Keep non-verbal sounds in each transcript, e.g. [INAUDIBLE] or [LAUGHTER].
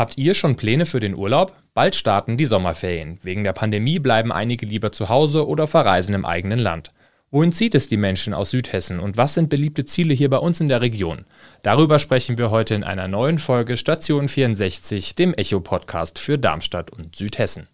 Habt ihr schon Pläne für den Urlaub? Bald starten die Sommerferien. Wegen der Pandemie bleiben einige lieber zu Hause oder verreisen im eigenen Land. Wohin zieht es die Menschen aus Südhessen und was sind beliebte Ziele hier bei uns in der Region? Darüber sprechen wir heute in einer neuen Folge Station 64, dem Echo-Podcast für Darmstadt und Südhessen.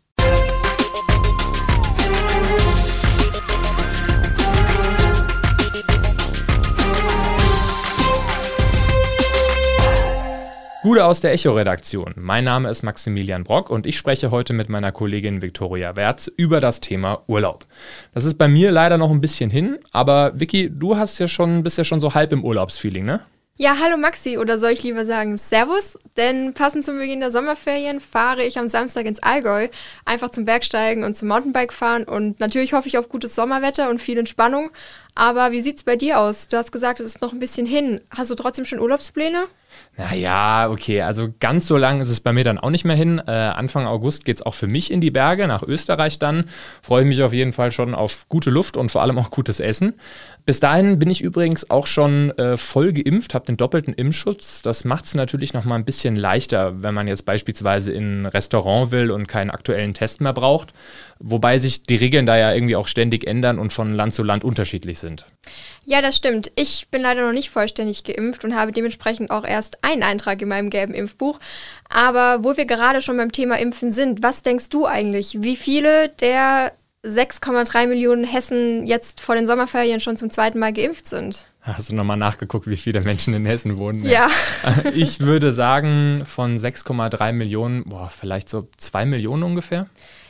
Gude aus der Echo-Redaktion. Mein Name ist Maximilian Brock und ich spreche heute mit meiner Kollegin Viktoria Werz über das Thema Urlaub. Das ist bei mir leider noch ein bisschen hin, aber Vicky, du hast ja schon, bist ja schon so halb im Urlaubsfeeling, ne? Ja, hallo Maxi, oder soll ich lieber sagen Servus? Denn passend zum Beginn der Sommerferien fahre ich am Samstag ins Allgäu, einfach zum Bergsteigen und zum Mountainbike fahren und natürlich hoffe ich auf gutes Sommerwetter und viel Entspannung. Aber wie sieht's bei dir aus? Du hast gesagt, es ist noch ein bisschen hin. Hast du trotzdem schon Urlaubspläne? Naja, okay, also ganz so lang ist es bei mir dann auch nicht mehr hin. Äh, Anfang August geht es auch für mich in die Berge, nach Österreich dann. Freue ich mich auf jeden Fall schon auf gute Luft und vor allem auch gutes Essen. Bis dahin bin ich übrigens auch schon äh, voll geimpft, habe den doppelten Impfschutz. Das macht es natürlich noch mal ein bisschen leichter, wenn man jetzt beispielsweise in ein Restaurant will und keinen aktuellen Test mehr braucht. Wobei sich die Regeln da ja irgendwie auch ständig ändern und von Land zu Land unterschiedlich sind. Ja, das stimmt. Ich bin leider noch nicht vollständig geimpft und habe dementsprechend auch erst einen Eintrag in meinem gelben Impfbuch. Aber wo wir gerade schon beim Thema Impfen sind, was denkst du eigentlich? Wie viele der 6,3 Millionen Hessen jetzt vor den Sommerferien schon zum zweiten Mal geimpft sind? Hast du nochmal nachgeguckt, wie viele Menschen in Hessen wohnen? Ja. [LAUGHS] Ich würde sagen, von 6,3 Millionen, boah, vielleicht so 2 Millionen ungefähr.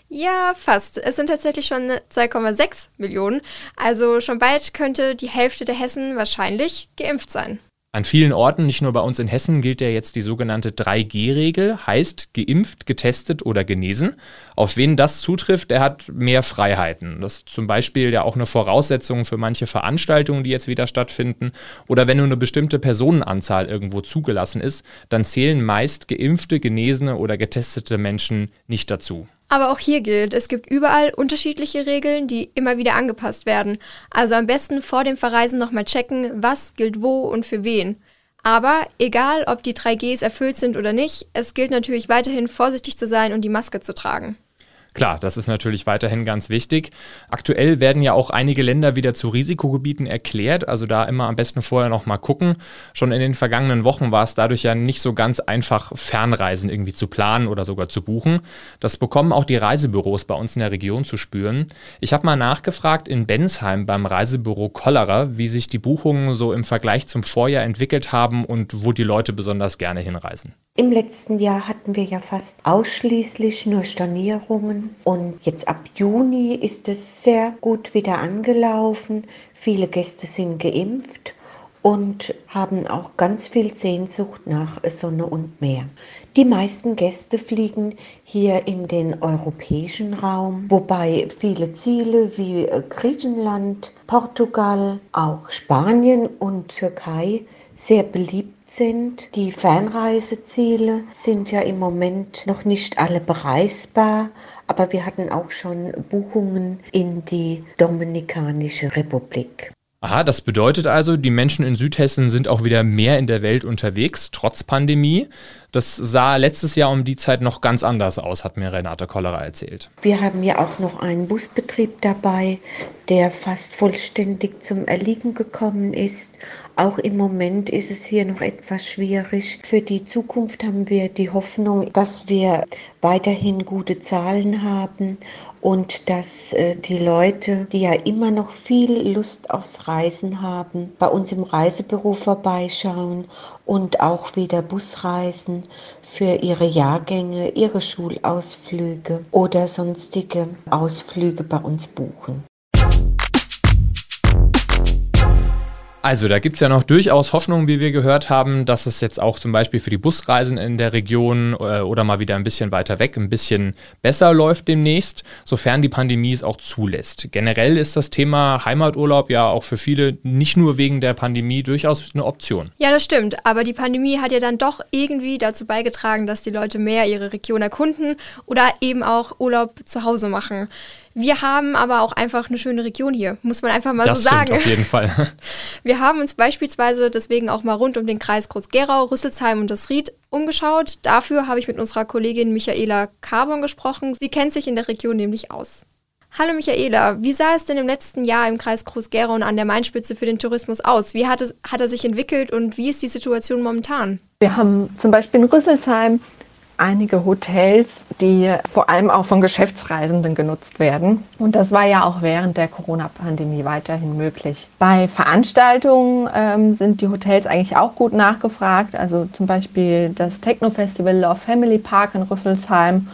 Ja, fast. Es sind tatsächlich schon 2,6 Millionen. Also schon bald könnte die Hälfte der Hessen wahrscheinlich geimpft sein. An vielen Orten, nicht nur bei uns in Hessen, gilt ja jetzt die sogenannte 3G-Regel, heißt geimpft, getestet oder genesen. Auf wen das zutrifft, der hat mehr Freiheiten. Das ist zum Beispiel ja auch eine Voraussetzung für manche Veranstaltungen, die jetzt wieder stattfinden. Oder wenn nur eine bestimmte Personenanzahl irgendwo zugelassen ist, dann zählen meist geimpfte, genesene oder getestete Menschen nicht dazu. Aber auch hier gilt, es gibt überall unterschiedliche Regeln, die immer wieder angepasst werden. Also am besten vor dem Verreisen nochmal checken, was gilt wo und für wen. Aber egal, ob die 3Gs erfüllt sind oder nicht, es gilt natürlich weiterhin vorsichtig zu sein und die Maske zu tragen. Klar, das ist natürlich weiterhin ganz wichtig. Aktuell werden ja auch einige Länder wieder zu Risikogebieten erklärt, also da immer am besten vorher noch mal gucken. Schon in den vergangenen Wochen war es dadurch ja nicht so ganz einfach, Fernreisen irgendwie zu planen oder sogar zu buchen. Das bekommen auch die Reisebüros bei uns in der Region zu spüren. Ich habe mal nachgefragt in Bensheim beim Reisebüro Cholera, wie sich die Buchungen so im Vergleich zum Vorjahr entwickelt haben und wo die Leute besonders gerne hinreisen. Im letzten Jahr hatten wir ja fast ausschließlich nur Stornierungen und jetzt ab Juni ist es sehr gut wieder angelaufen. Viele Gäste sind geimpft und haben auch ganz viel Sehnsucht nach Sonne und Meer. Die meisten Gäste fliegen hier in den europäischen Raum, wobei viele Ziele wie Griechenland, Portugal, auch Spanien und Türkei sehr beliebt sind. Die Fernreiseziele sind ja im Moment noch nicht alle bereisbar, aber wir hatten auch schon Buchungen in die Dominikanische Republik. Aha, das bedeutet also, die Menschen in Südhessen sind auch wieder mehr in der Welt unterwegs, trotz Pandemie. Das sah letztes Jahr um die Zeit noch ganz anders aus, hat mir Renate Kollerer erzählt. Wir haben ja auch noch einen Busbetrieb dabei, der fast vollständig zum Erliegen gekommen ist. Auch im Moment ist es hier noch etwas schwierig. Für die Zukunft haben wir die Hoffnung, dass wir weiterhin gute Zahlen haben und dass äh, die Leute, die ja immer noch viel Lust aufs Reisen haben, bei uns im Reisebüro vorbeischauen und auch wieder Busreisen für ihre Jahrgänge, ihre Schulausflüge oder sonstige Ausflüge bei uns buchen. Also da gibt es ja noch durchaus Hoffnung, wie wir gehört haben, dass es jetzt auch zum Beispiel für die Busreisen in der Region äh, oder mal wieder ein bisschen weiter weg ein bisschen besser läuft demnächst, sofern die Pandemie es auch zulässt. Generell ist das Thema Heimaturlaub ja auch für viele nicht nur wegen der Pandemie durchaus eine Option. Ja, das stimmt. Aber die Pandemie hat ja dann doch irgendwie dazu beigetragen, dass die Leute mehr ihre Region erkunden oder eben auch Urlaub zu Hause machen. Wir haben aber auch einfach eine schöne Region hier, muss man einfach mal das so sagen. auf jeden Fall. [LAUGHS] Wir haben uns beispielsweise deswegen auch mal rund um den Kreis Groß-Gerau, Rüsselsheim und das Ried umgeschaut. Dafür habe ich mit unserer Kollegin Michaela Carbon gesprochen. Sie kennt sich in der Region nämlich aus. Hallo Michaela, wie sah es denn im letzten Jahr im Kreis Groß-Gerau an der Mainspitze für den Tourismus aus? Wie hat, es, hat er sich entwickelt und wie ist die Situation momentan? Wir haben zum Beispiel in Rüsselsheim einige Hotels, die vor allem auch von Geschäftsreisenden genutzt werden. Und das war ja auch während der Corona-Pandemie weiterhin möglich. Bei Veranstaltungen ähm, sind die Hotels eigentlich auch gut nachgefragt. Also zum Beispiel das Techno-Festival Love Family Park in Rüsselsheim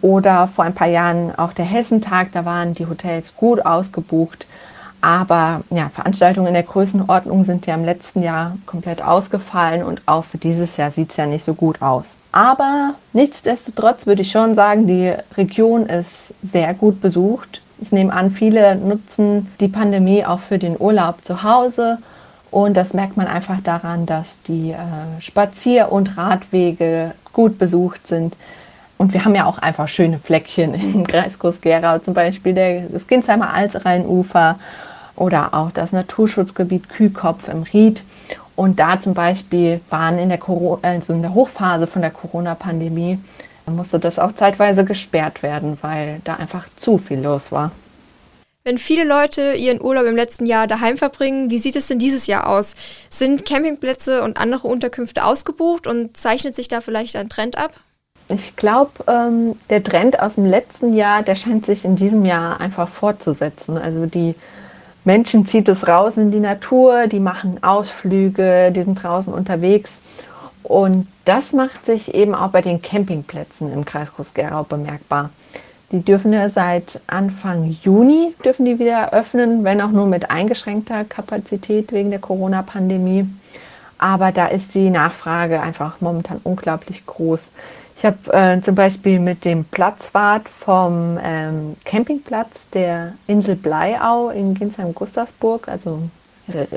oder vor ein paar Jahren auch der Hessentag. Da waren die Hotels gut ausgebucht. Aber ja, Veranstaltungen in der Größenordnung sind ja im letzten Jahr komplett ausgefallen und auch für dieses Jahr sieht es ja nicht so gut aus. Aber nichtsdestotrotz würde ich schon sagen, die Region ist sehr gut besucht. Ich nehme an, viele nutzen die Pandemie auch für den Urlaub zu Hause. Und das merkt man einfach daran, dass die äh, Spazier- und Radwege gut besucht sind. Und wir haben ja auch einfach schöne Fleckchen im [LAUGHS] Kreis Groß-Gerau, zum Beispiel der, das Ginsheimer Alsrheinufer oder auch das Naturschutzgebiet Kühkopf im Ried. Und da zum Beispiel waren in der, also in der Hochphase von der Corona-Pandemie, musste das auch zeitweise gesperrt werden, weil da einfach zu viel los war. Wenn viele Leute ihren Urlaub im letzten Jahr daheim verbringen, wie sieht es denn dieses Jahr aus? Sind Campingplätze und andere Unterkünfte ausgebucht und zeichnet sich da vielleicht ein Trend ab? Ich glaube, ähm, der Trend aus dem letzten Jahr, der scheint sich in diesem Jahr einfach fortzusetzen. Also die Menschen zieht es raus in die Natur, die machen Ausflüge, die sind draußen unterwegs. Und das macht sich eben auch bei den Campingplätzen im Kreis Groß-Gerau bemerkbar. Die dürfen ja seit Anfang Juni dürfen die wieder öffnen, wenn auch nur mit eingeschränkter Kapazität wegen der Corona-Pandemie. Aber da ist die Nachfrage einfach momentan unglaublich groß. Ich habe äh, zum Beispiel mit dem Platzwart vom ähm, Campingplatz der Insel Bleiau in Ginsheim-Gustavsburg, also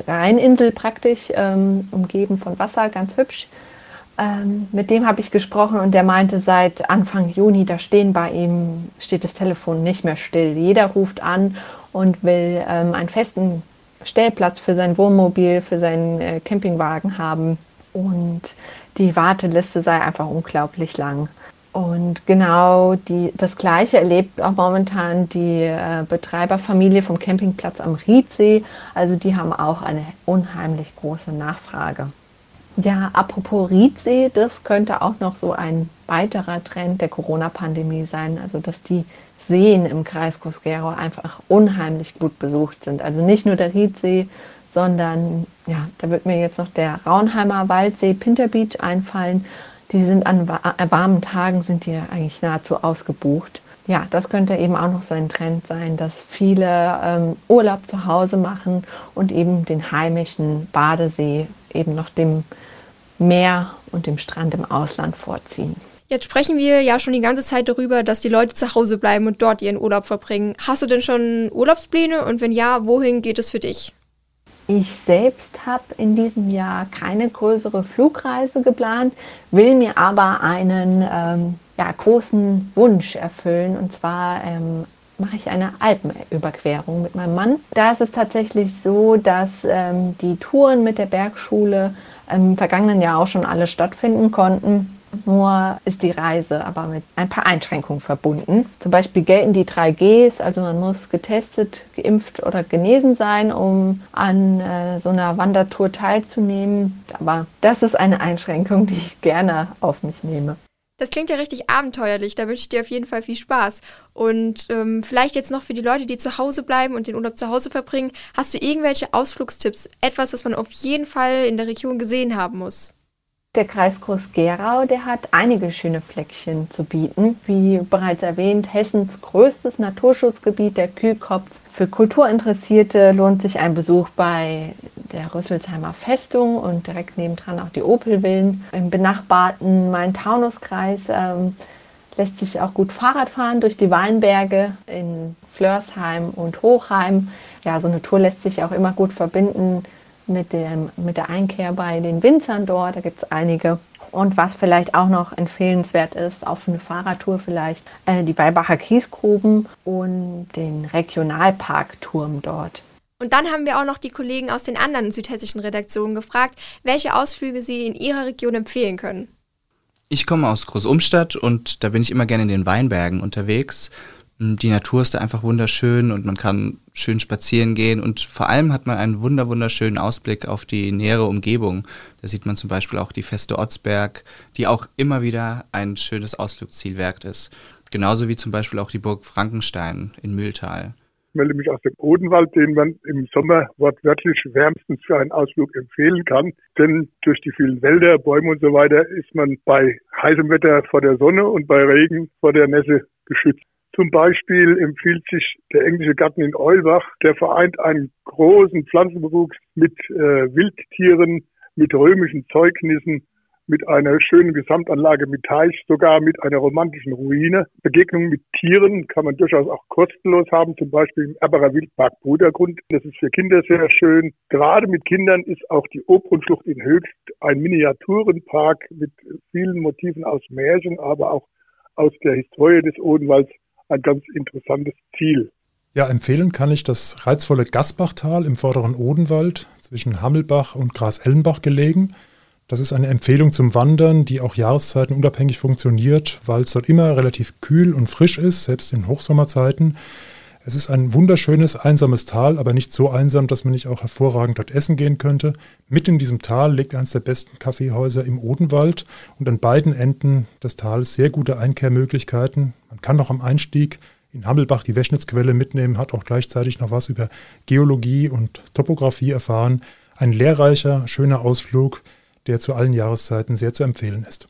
Rheininsel praktisch, ähm, umgeben von Wasser, ganz hübsch. Ähm, mit dem habe ich gesprochen und der meinte, seit Anfang Juni, da stehen bei ihm, steht das Telefon nicht mehr still. Jeder ruft an und will ähm, einen festen Stellplatz für sein Wohnmobil, für seinen äh, Campingwagen haben. Und die Warteliste sei einfach unglaublich lang. Und genau die, das Gleiche erlebt auch momentan die äh, Betreiberfamilie vom Campingplatz am Riedsee. Also die haben auch eine unheimlich große Nachfrage. Ja, apropos Riedsee, das könnte auch noch so ein weiterer Trend der Corona-Pandemie sein. Also dass die Seen im Kreis Cosquero einfach unheimlich gut besucht sind. Also nicht nur der Riedsee, sondern ja, da wird mir jetzt noch der Raunheimer Waldsee Pinter Beach einfallen. Die sind an warmen Tagen sind die eigentlich nahezu ausgebucht. Ja, das könnte eben auch noch so ein Trend sein, dass viele ähm, Urlaub zu Hause machen und eben den heimischen Badesee eben noch dem Meer und dem Strand im Ausland vorziehen. Jetzt sprechen wir ja schon die ganze Zeit darüber, dass die Leute zu Hause bleiben und dort ihren Urlaub verbringen. Hast du denn schon Urlaubspläne und wenn ja, wohin geht es für dich? Ich selbst habe in diesem Jahr keine größere Flugreise geplant, will mir aber einen ähm, ja, großen Wunsch erfüllen. Und zwar ähm, mache ich eine Alpenüberquerung mit meinem Mann. Da ist es tatsächlich so, dass ähm, die Touren mit der Bergschule im vergangenen Jahr auch schon alle stattfinden konnten. Nur ist die Reise aber mit ein paar Einschränkungen verbunden. Zum Beispiel gelten die 3 Gs, also man muss getestet, geimpft oder genesen sein, um an äh, so einer Wandertour teilzunehmen. Aber das ist eine Einschränkung, die ich gerne auf mich nehme. Das klingt ja richtig abenteuerlich. Da wünsche ich dir auf jeden Fall viel Spaß. Und ähm, vielleicht jetzt noch für die Leute, die zu Hause bleiben und den Urlaub zu Hause verbringen, hast du irgendwelche Ausflugstipps? Etwas, was man auf jeden Fall in der Region gesehen haben muss? Der Kreis Groß-Gerau, der hat einige schöne Fleckchen zu bieten. Wie bereits erwähnt, Hessens größtes Naturschutzgebiet, der Kühlkopf. Für Kulturinteressierte lohnt sich ein Besuch bei der Rüsselsheimer Festung und direkt nebendran auch die Opelvillen. Im benachbarten Main-Taunus-Kreis ähm, lässt sich auch gut Fahrrad fahren durch die Weinberge in Flörsheim und Hochheim. Ja, so eine Tour lässt sich auch immer gut verbinden mit, dem, mit der Einkehr bei den Winzern dort. Da gibt es einige. Und was vielleicht auch noch empfehlenswert ist, auf eine Fahrradtour vielleicht, äh, die Weibacher Kiesgruben und den Regionalparkturm dort. Und dann haben wir auch noch die Kollegen aus den anderen südhessischen Redaktionen gefragt, welche Ausflüge sie in ihrer Region empfehlen können. Ich komme aus Großumstadt und da bin ich immer gerne in den Weinbergen unterwegs. Die Natur ist da einfach wunderschön und man kann schön spazieren gehen und vor allem hat man einen wunder wunderschönen Ausblick auf die nähere Umgebung. Da sieht man zum Beispiel auch die Feste Otzberg, die auch immer wieder ein schönes Ausflugsziel wert ist. Genauso wie zum Beispiel auch die Burg Frankenstein in Mühltal. Ich melde mich aus dem Odenwald, den man im Sommer wortwörtlich wärmstens für einen Ausflug empfehlen kann. Denn durch die vielen Wälder, Bäume und so weiter ist man bei heißem Wetter vor der Sonne und bei Regen vor der Nässe geschützt. Zum Beispiel empfiehlt sich der englische Garten in Eulbach. Der vereint einen großen Pflanzenbewuchs mit äh, Wildtieren, mit römischen Zeugnissen mit einer schönen Gesamtanlage mit Teich, sogar mit einer romantischen Ruine. Begegnungen mit Tieren kann man durchaus auch kostenlos haben, zum Beispiel im Erberer Wildpark Brudergrund. Das ist für Kinder sehr schön. Gerade mit Kindern ist auch die Obrunschlucht in Höchst ein Miniaturenpark mit vielen Motiven aus Märchen, aber auch aus der Historie des Odenwalds ein ganz interessantes Ziel. Ja, empfehlen kann ich das reizvolle Gasbachtal im vorderen Odenwald zwischen Hammelbach und Gras-Ellenbach gelegen. Das ist eine Empfehlung zum Wandern, die auch jahreszeitenunabhängig funktioniert, weil es dort immer relativ kühl und frisch ist, selbst in Hochsommerzeiten. Es ist ein wunderschönes, einsames Tal, aber nicht so einsam, dass man nicht auch hervorragend dort essen gehen könnte. Mitten in diesem Tal liegt eines der besten Kaffeehäuser im Odenwald und an beiden Enden des Tales sehr gute Einkehrmöglichkeiten. Man kann noch am Einstieg in Hammelbach die Wäschnitzquelle mitnehmen, hat auch gleichzeitig noch was über Geologie und Topographie erfahren. Ein lehrreicher, schöner Ausflug, der zu allen Jahreszeiten sehr zu empfehlen ist.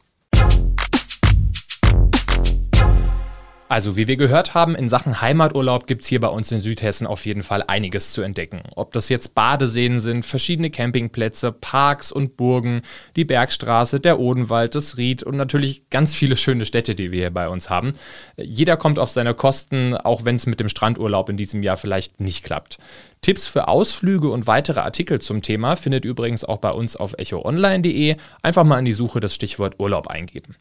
Also, wie wir gehört haben, in Sachen Heimaturlaub gibt es hier bei uns in Südhessen auf jeden Fall einiges zu entdecken. Ob das jetzt Badeseen sind, verschiedene Campingplätze, Parks und Burgen, die Bergstraße, der Odenwald, das Ried und natürlich ganz viele schöne Städte, die wir hier bei uns haben. Jeder kommt auf seine Kosten, auch wenn es mit dem Strandurlaub in diesem Jahr vielleicht nicht klappt. Tipps für Ausflüge und weitere Artikel zum Thema findet übrigens auch bei uns auf echoonline.de. Einfach mal in die Suche das Stichwort Urlaub eingeben.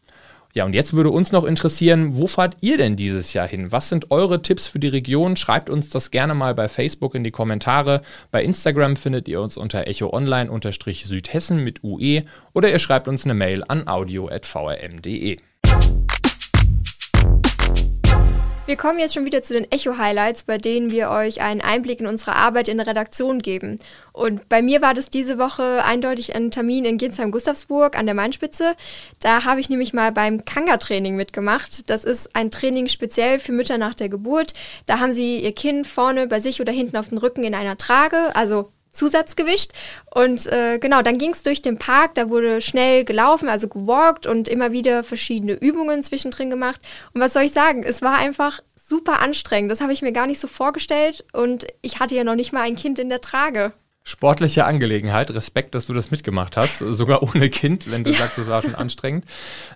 Ja, und jetzt würde uns noch interessieren, wo fahrt ihr denn dieses Jahr hin? Was sind eure Tipps für die Region? Schreibt uns das gerne mal bei Facebook in die Kommentare. Bei Instagram findet ihr uns unter echoonline-südhessen mit UE oder ihr schreibt uns eine Mail an audio.vrm.de. Wir kommen jetzt schon wieder zu den Echo-Highlights, bei denen wir euch einen Einblick in unsere Arbeit in der Redaktion geben. Und bei mir war das diese Woche eindeutig ein Termin in Ginsheim-Gustavsburg an der Mainspitze. Da habe ich nämlich mal beim Kanga-Training mitgemacht. Das ist ein Training speziell für Mütter nach der Geburt. Da haben sie ihr Kind vorne bei sich oder hinten auf dem Rücken in einer Trage, also Zusatzgewicht. Und äh, genau, dann ging es durch den Park, da wurde schnell gelaufen, also gewalkt und immer wieder verschiedene Übungen zwischendrin gemacht. Und was soll ich sagen? Es war einfach super anstrengend. Das habe ich mir gar nicht so vorgestellt und ich hatte ja noch nicht mal ein Kind in der Trage sportliche Angelegenheit. Respekt, dass du das mitgemacht hast, sogar ohne Kind, wenn du ja. sagst, das war schon anstrengend.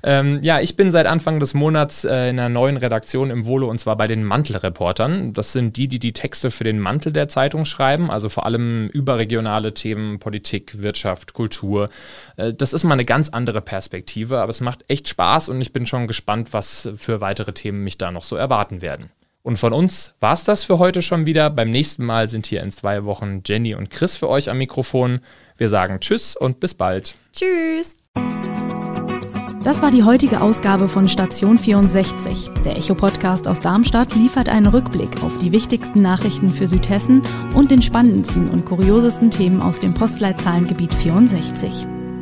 Ähm, ja, ich bin seit Anfang des Monats äh, in einer neuen Redaktion im Volo und zwar bei den Mantelreportern. Das sind die, die die Texte für den Mantel der Zeitung schreiben, also vor allem überregionale Themen, Politik, Wirtschaft, Kultur. Äh, das ist mal eine ganz andere Perspektive, aber es macht echt Spaß und ich bin schon gespannt, was für weitere Themen mich da noch so erwarten werden. Und von uns war es das für heute schon wieder. Beim nächsten Mal sind hier in zwei Wochen Jenny und Chris für euch am Mikrofon. Wir sagen Tschüss und bis bald. Tschüss. Das war die heutige Ausgabe von Station 64. Der Echo-Podcast aus Darmstadt liefert einen Rückblick auf die wichtigsten Nachrichten für Südhessen und den spannendsten und kuriosesten Themen aus dem Postleitzahlengebiet 64.